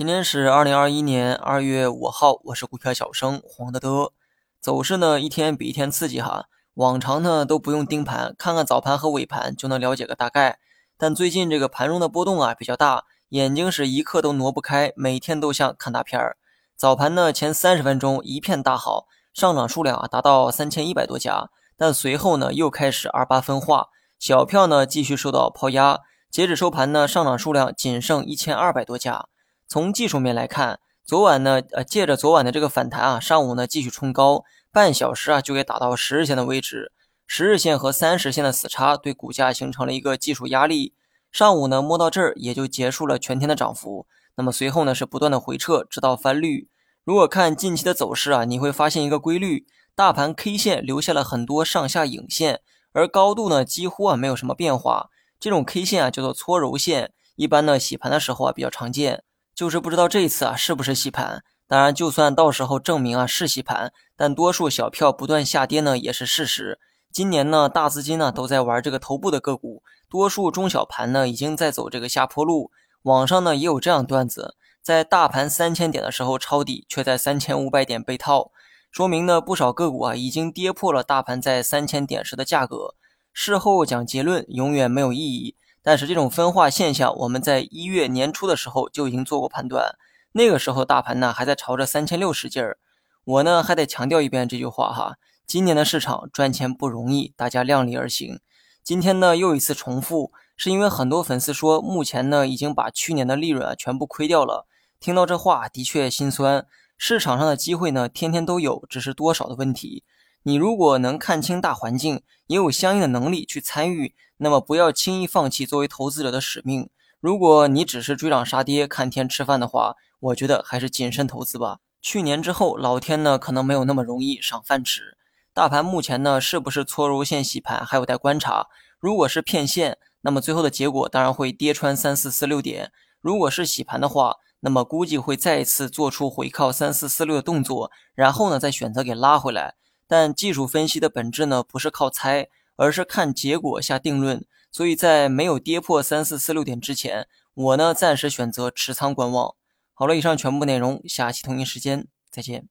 今天是二零二一年二月五号，我是股票小生黄德德。走势呢，一天比一天刺激哈。往常呢都不用盯盘，看看早盘和尾盘就能了解个大概。但最近这个盘中的波动啊比较大，眼睛是一刻都挪不开，每天都像看大片儿。早盘呢前三十分钟一片大好，上涨数量啊达到三千一百多家，但随后呢又开始二八分化，小票呢继续受到抛压。截止收盘呢，上涨数量仅剩一千二百多家。从技术面来看，昨晚呢，呃，借着昨晚的这个反弹啊，上午呢继续冲高，半小时啊就给打到十日线的位置，十日线和三十线的死叉对股价形成了一个技术压力。上午呢摸到这儿也就结束了全天的涨幅。那么随后呢是不断的回撤，直到翻绿。如果看近期的走势啊，你会发现一个规律：大盘 K 线留下了很多上下影线，而高度呢几乎啊没有什么变化。这种 K 线啊叫做搓揉线，一般呢洗盘的时候啊比较常见。就是不知道这一次啊是不是洗盘，当然就算到时候证明啊是洗盘，但多数小票不断下跌呢也是事实。今年呢大资金呢都在玩这个头部的个股，多数中小盘呢已经在走这个下坡路。网上呢也有这样段子，在大盘三千点的时候抄底，却在三千五百点被套，说明呢不少个股啊已经跌破了大盘在三千点时的价格。事后讲结论永远没有意义。但是这种分化现象，我们在一月年初的时候就已经做过判断。那个时候大盘呢还在朝着三千六使劲儿。我呢还得强调一遍这句话哈：今年的市场赚钱不容易，大家量力而行。今天呢又一次重复，是因为很多粉丝说目前呢已经把去年的利润啊全部亏掉了。听到这话的确心酸。市场上的机会呢天天都有，只是多少的问题。你如果能看清大环境，也有相应的能力去参与，那么不要轻易放弃作为投资者的使命。如果你只是追涨杀跌、看天吃饭的话，我觉得还是谨慎投资吧。去年之后，老天呢可能没有那么容易赏饭吃。大盘目前呢是不是搓揉线洗盘，还有待观察。如果是骗线，那么最后的结果当然会跌穿三四四六点；如果是洗盘的话，那么估计会再一次做出回靠三四四六的动作，然后呢再选择给拉回来。但技术分析的本质呢，不是靠猜，而是看结果下定论。所以在没有跌破三四四六点之前，我呢暂时选择持仓观望。好了，以上全部内容，下期同一时间再见。